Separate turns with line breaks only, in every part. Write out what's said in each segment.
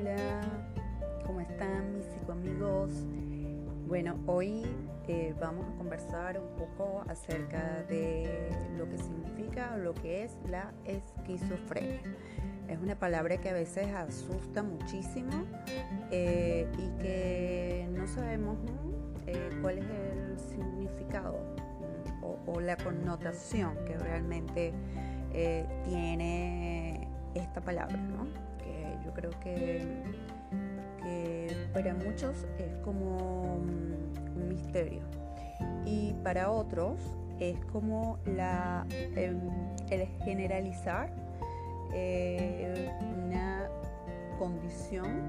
Hola, ¿cómo están mis psicoamigos? Bueno, hoy eh, vamos a conversar un poco acerca de lo que significa o lo que es la esquizofrenia. Es una palabra que a veces asusta muchísimo eh, y que no sabemos eh, cuál es el significado mm, o, o, la connotación que realmente tiene esta palabra, ¿no? Yo creo que, para muchos es como un misterio. Y para otros es como la, em, el, generalizar eh, una condición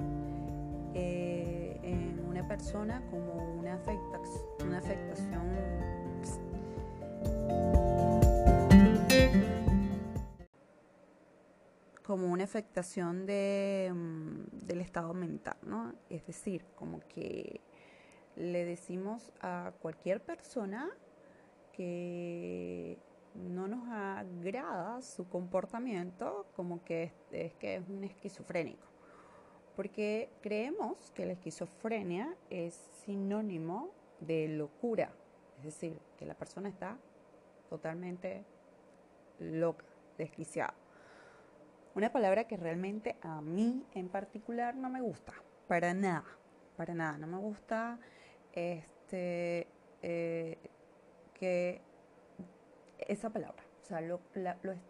eh, en una persona como una, una afectación como una afectación de, mm, del estado mental, ¿no? Es decir, como que le decimos a cualquier persona que no nos agrada su comportamiento como que es, que es un esquizofrénico. Porque creemos que la esquizofrenia es sinónimo de locura, es decir, que la persona está totalmente loca, desquiciada. Una palabra que realmente a mí en particular no me gusta, para nada, para nada, no me gusta este, eh, que esa palabra, o sea, lo,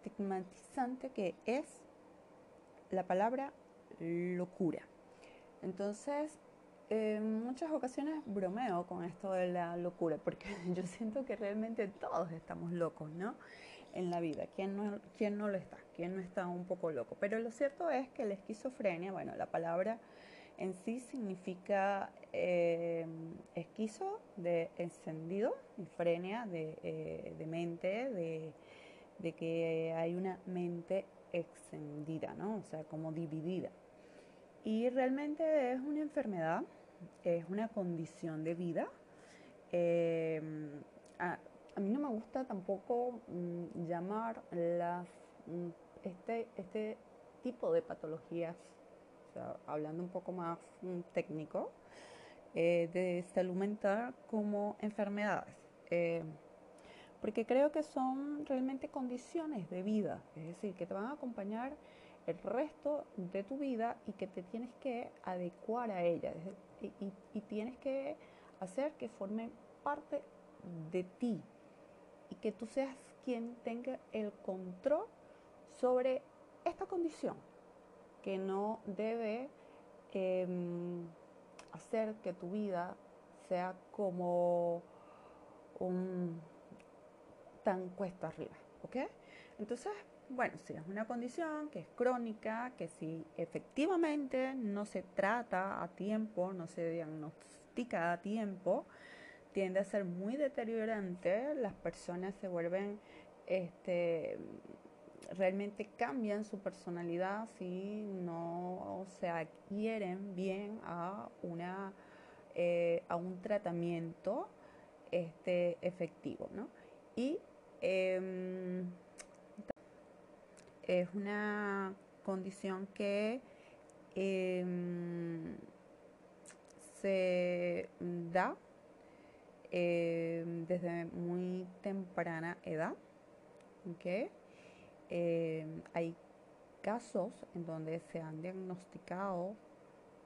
estigmatizante que es la palabra locura. Entonces, en muchas ocasiones bromeo con esto de la locura, porque yo siento que realmente todos estamos locos, ¿no? en la vida. ¿Quién no, quién no lo está? ¿Quién no está un poco loco? Pero lo cierto es que la esquizofrenia, bueno, la palabra en sí significa eh, esquizo de encendido y frenia de, eh, mente, de, de, que hay una mente extendida, ¿no? O sea, como dividida. Y realmente es una enfermedad, es una condición de vida. Eh, a mí no me gusta tampoco mm, llamar las, mm, este, este tipo de patologías, hablando un poco más mm, técnico, eh, de salud mental como enfermedades. Eh, porque creo que son realmente condiciones de vida, es decir, que te van a acompañar el resto de tu vida y que te tienes que adecuar a ellas y, y tienes que hacer que formen parte de ti, y que tú seas quien tenga el control sobre esta condición, que no debe em, hacer que tu vida sea como un tan cuesta arriba, ¿ok? Entonces, bueno, si es una condición que es crónica, que si efectivamente no se trata a tiempo, no se diagnostica a tiempo, tiende a ser muy deteriorante, las personas se vuelven, este, realmente cambian su personalidad si no se adhieren bien a, una, eh, a un tratamiento este, efectivo. ¿no? Y em, es una condición que em, se da Em, desde muy temprana edad. Em, hay casos en donde se han diagnosticado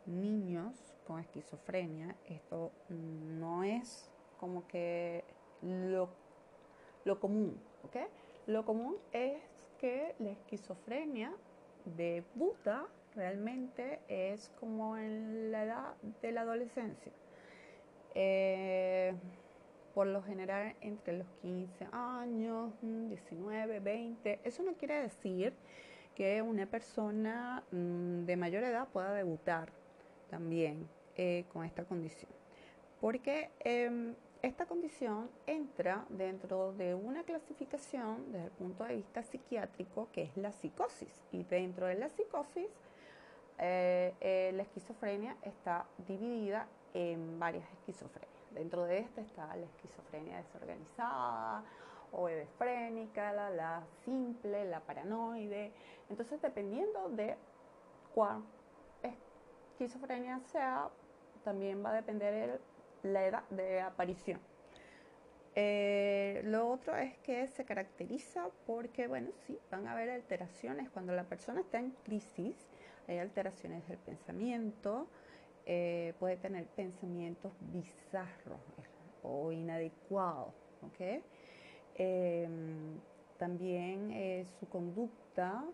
niños con esquizofrenia. Esto no es como que lo, lo común. Lo común es que la esquizofrenia debuta realmente es como en la edad de la adolescencia. Eh, por lo general entre los 15 años, 19, mm, 20. Eso no quiere decir que una persona mm, de mayor edad pueda debutar también eh, con esta condición. Porque em, esta condición entra dentro de una clasificación desde el punto de vista psiquiátrico que es la psicosis. Y dentro de la psicosis, eh, la esquizofrenia está dividida en varias esquizofrenias. Dentro de esta está la esquizofrenia desorganizada o hebefrénica, la, simple, la paranoide. Entonces, dependiendo de cuál esquizofrenia sea, también va a depender la edad de aparición. Eh, lo otro es que se caracteriza porque, bueno, sí, van a haber alteraciones. Cuando la persona está en crisis, hay alteraciones del pensamiento, eh, puede tener pensamientos bizarros o inadecuados. Em, también eh, su conducta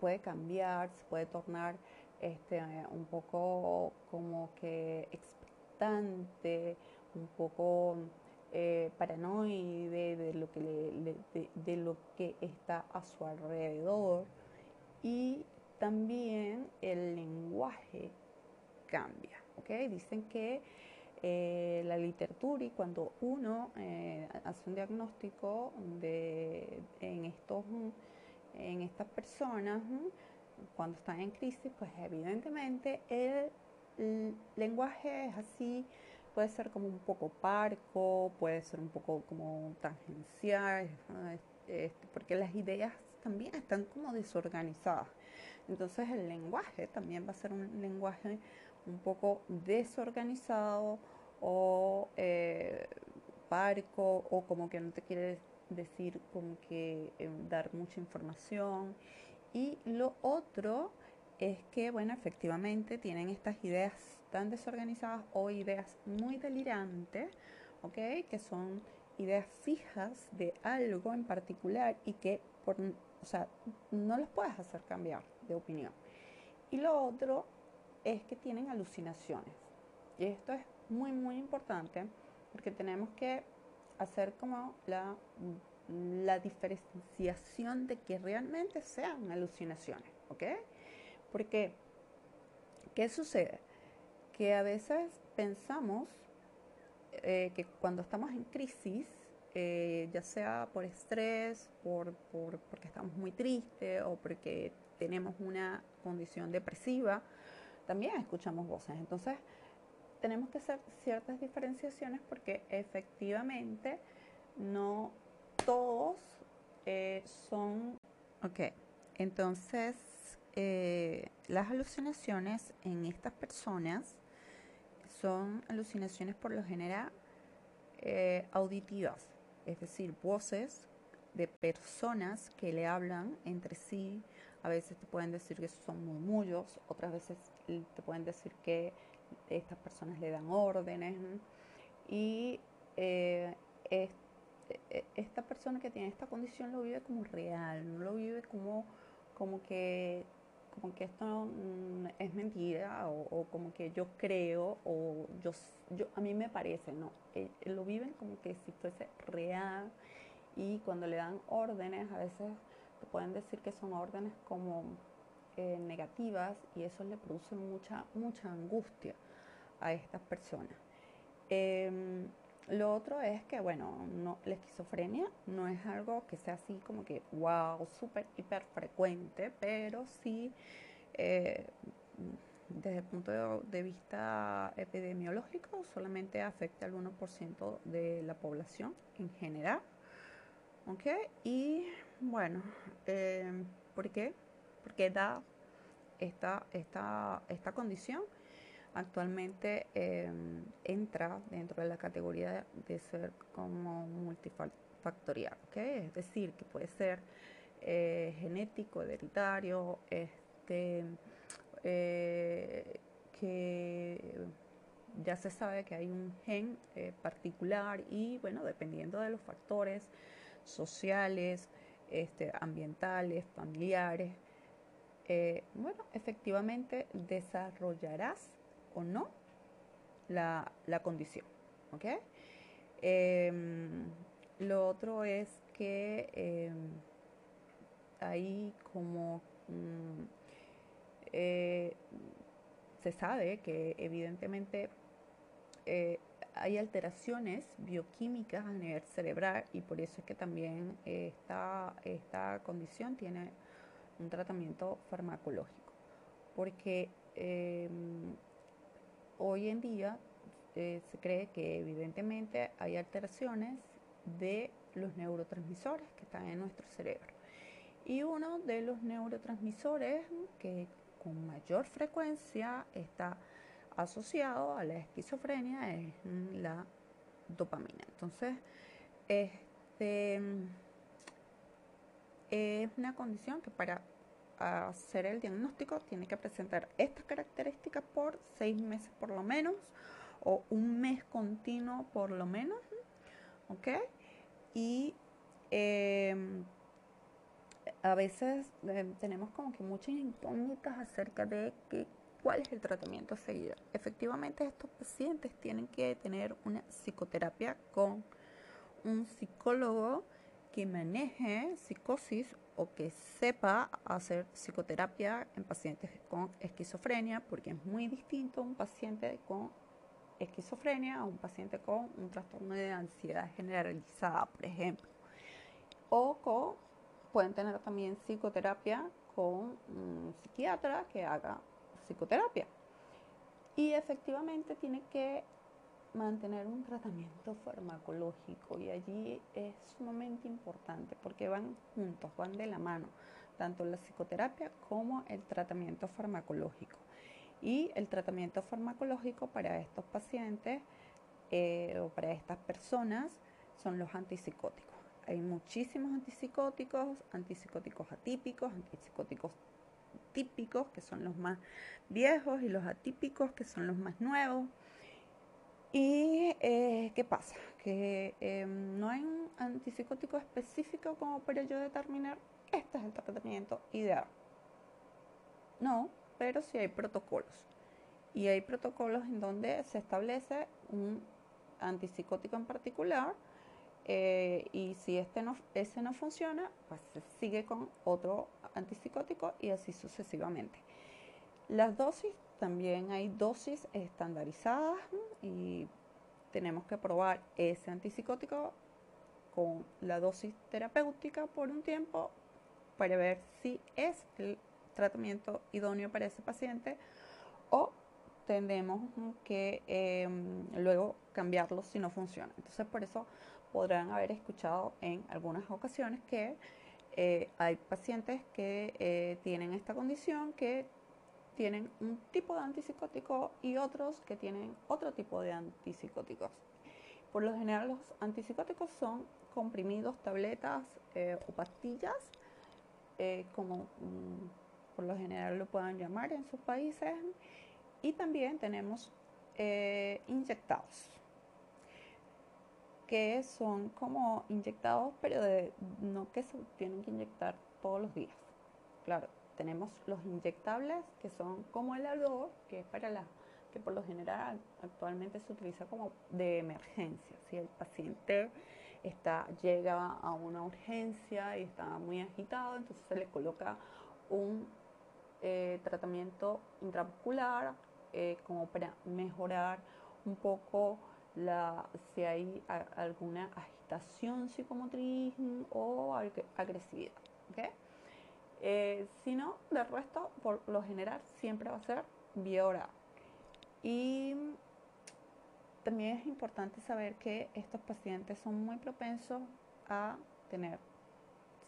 puede cambiar, se puede tornar este, un poco como que expectante, un poco eh, paranoide de lo, que de, lo que está a su alrededor y también el lenguaje cambia. ¿okay? Dicen que eh, la literatura y cuando uno eh, hace un diagnóstico de, en, estos, en estas personas, cuando están en crisis, pues evidentemente el lenguaje es así puede ser como un poco parco, puede ser un poco como tangencial, este, porque las ideas también están como desorganizadas. Entonces el lenguaje también va a ser un lenguaje un poco desorganizado o eh, parco o como que no te quiere decir como que eh, dar mucha información. Y lo otro es que, bueno, efectivamente tienen estas ideas tan desorganizadas o ideas muy delirantes, ¿ok? Que son ideas fijas de algo en particular y que, por, o sea, no les puedes hacer cambiar de opinión. Y lo otro es que tienen alucinaciones. Y esto es muy, muy importante porque tenemos que hacer como la, la diferenciación de que realmente sean alucinaciones, ¿ok? Porque, ¿qué sucede? Que a veces pensamos eh, que cuando estamos en crisis, eh, ya sea por estrés, por, porque estamos muy tristes o porque tenemos una condición depresiva, también escuchamos voces. Entonces, tenemos que hacer ciertas diferenciaciones porque efectivamente no todos eh, son... Ok, entonces eh, las alucinaciones en estas personas son alucinaciones por lo general eh, auditivas, es decir, voces de personas que le hablan entre sí. A veces te pueden decir que son murmullos, otras veces te pueden decir que estas personas le dan órdenes. Y eh, esta persona que tiene esta condición lo vive como real, no lo vive como, como que como que esto mm, es mentira o, como que yo creo o yo, yo a mí me parece, no, eh, lo viven como que si fuese real y cuando le dan órdenes a veces pueden decir que son órdenes como eh, negativas y eso le produce mucha, mucha angustia a estas personas. Em, lo otro es que, bueno, no, la esquizofrenia no es algo que sea así como que, wow, súper, hiper frecuente, pero sí, eh, desde el punto de, vista epidemiológico, solamente afecta al 1% de la población en general. ¿Ok? Y bueno, eh, ¿por qué? Porque da esta, esta, esta condición actualmente em, entra dentro de la categoría de ser como multifactorial, es decir, que puede ser eh, genético, hereditario, este, eh, que ya se sabe que hay un gen eh, particular y bueno, dependiendo de los factores sociales, este, ambientales, familiares, bueno, efectivamente desarrollarás o no la, condición. Em, lo otro es que eh, ahí como mm, eh, se sabe que evidentemente eh, hay alteraciones bioquímicas a nivel cerebral y por eso es que también esta, esta condición tiene un tratamiento farmacológico. Porque em, hoy en día eh, se cree que evidentemente hay alteraciones de los neurotransmisores que están en nuestro cerebro. Y uno de los neurotransmisores que con mayor frecuencia está asociado a la esquizofrenia es la dopamina. Entonces, este es una condición que para hacer el diagnóstico tiene que presentar estas características por seis meses por lo menos o un mes continuo por lo menos, ¿ok? Y em, a veces em, tenemos como que muchas incógnitas acerca de que, cuál es el tratamiento a seguir. Efectivamente, estos pacientes tienen que tener una psicoterapia con un psicólogo que maneje psicosis o que sepa hacer psicoterapia en pacientes con esquizofrenia, porque es muy distinto un paciente con esquizofrenia a un paciente con un trastorno de ansiedad generalizada, por ejemplo. O pueden tener también psicoterapia con un psiquiatra que haga psicoterapia. Y efectivamente tiene que mantener un tratamiento farmacológico y allí es sumamente importante porque van juntos, van de la mano, tanto la psicoterapia como el tratamiento farmacológico. Y el tratamiento farmacológico para estos pacientes eh, o para estas personas son los antipsicóticos. Hay muchísimos antipsicóticos, antipsicóticos atípicos, antipsicóticos típicos, que son los más viejos, y los atípicos, que son los más nuevos. ¿Y eh, qué pasa? Que em, no hay un antipsicótico específico como para yo determinar este es el tratamiento ideal. No, pero sí hay protocolos. Y hay protocolos en donde se establece un antipsicótico en particular eh, y si este no, ese no funciona, pues se sigue con otro antipsicótico y así sucesivamente. Las dosis también hay dosis estandarizadas y tenemos que probar ese antipsicótico con la dosis terapéutica por un tiempo para ver si es el tratamiento idóneo para ese paciente o tendemos que em, luego cambiarlo si no funciona. Entonces por eso podrán haber escuchado en algunas ocasiones que eh, hay pacientes que eh, tienen esta condición que tienen un tipo de antipsicótico y otros que tienen otro tipo de antipsicóticos. Por lo general los antipsicóticos son comprimidos, tabletas eh, o pastillas, como mm, por lo general lo puedan llamar en sus países. Y también tenemos inyectados, que son como inyectados, pero no que se tienen que inyectar todos los días. Claro, tenemos los inyectables, que son como el Alor, que es para la que por lo general actualmente se utiliza como de emergencia. Si el paciente está, llega a una urgencia y está muy agitado, entonces se le coloca un eh, tratamiento intramuscular eh, como para mejorar un poco si hay alguna agitación psicomotriz o agresividad. ¿okay? Eh, si no, del resto, por lo general, siempre va a ser vía oral. Y también es importante saber que estos pacientes son muy propensos a tener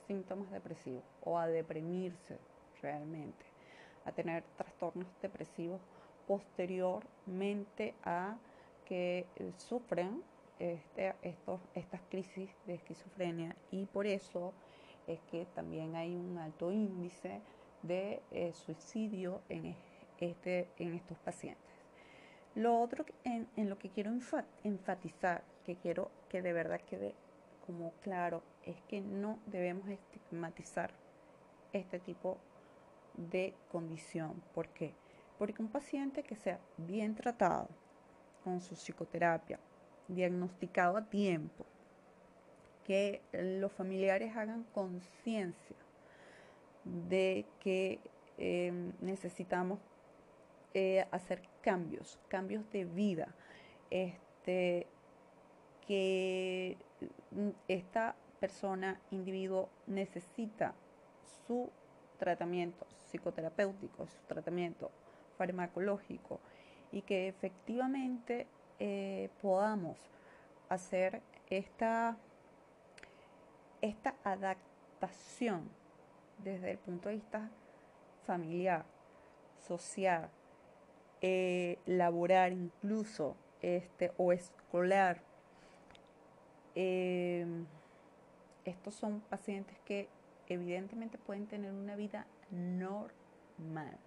síntomas depresivos o a deprimirse realmente, a tener trastornos depresivos posteriormente a que sufren este, estos, estas crisis de esquizofrenia y por eso es que también hay un alto índice de eh, suicidio en, este, en estos pacientes. Lo otro en, en lo que quiero enfatizar, que quiero que de verdad quede como claro, es que no debemos estigmatizar este tipo de condición. ¿Por qué? Porque un paciente que sea bien tratado su psicoterapia, diagnosticado a tiempo, que los familiares hagan conciencia de que em, necesitamos eh, hacer cambios, cambios de vida, este, que mm, esta persona, individuo, necesita su tratamiento psicoterapéutico, su tratamiento farmacológico y que efectivamente eh, podamos hacer esta esta adaptación desde el punto de vista familiar social, eh, laboral incluso, este, o escolar. Em, estos son pacientes que evidentemente pueden tener una vida normal.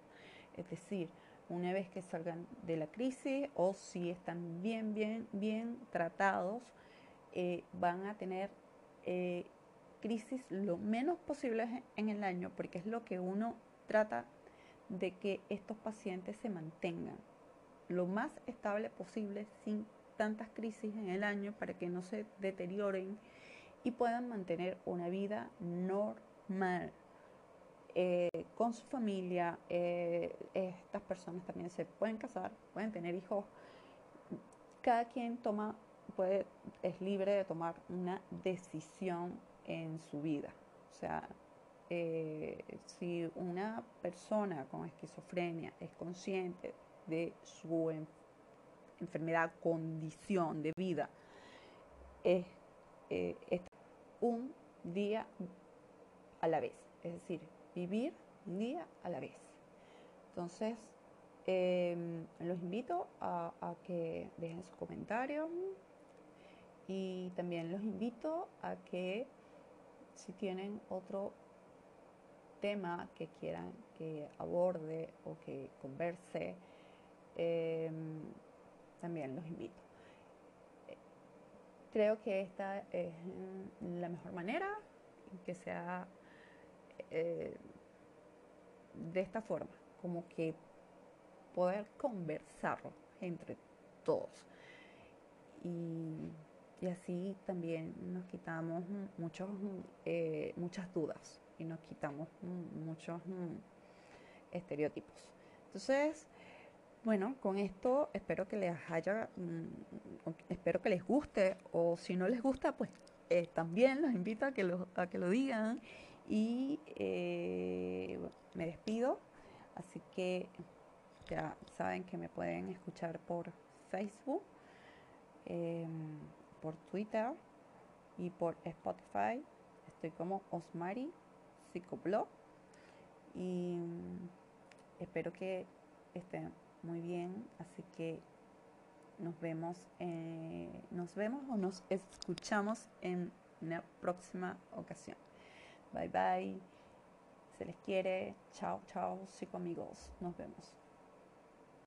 Es decir, una vez que salgan de la crisis o si están bien, bien, bien tratados, eh, van a tener eh, crisis lo menos posible en el año, porque es lo que uno trata de que estos pacientes se mantengan lo más estable posible sin tantas crisis en el año para que no se deterioren y puedan mantener una vida normal. Eh, con su familia, eh, estas personas también se pueden casar, pueden tener hijos. Cada quien toma, puede, es libre de tomar una decisión en su vida. O sea, eh, si una persona con esquizofrenia es consciente de su enfermedad, condición de vida, es, es un día a la vez. Es decir, vivir un día a la vez. Entonces, em, los invito a, que dejen su comentario y también los invito a que si tienen otro tema que quieran que aborde o que converse, em, también los invito. Creo que esta es la mejor manera que sea eh, de esta forma, como que poder conversarlo entre todos. Y, así también nos quitamos muchos, eh, muchas dudas y nos quitamos muchos mm, estereotipos. Entonces, bueno, con esto espero que les haya, mm, espero que les guste o si no les gusta, pues eh, también los invito a que lo, a que lo digan y eh, me despido, así que ya saben que me pueden escuchar por Facebook, em, por Twitter y por Spotify. Estoy como Osmari Psicoblog y espero que estén muy bien, así que nos vemos, eh, nos vemos o nos escuchamos en una próxima ocasión. Bye bye. Se les quiere. Chao, chao, amigos. Nos vemos.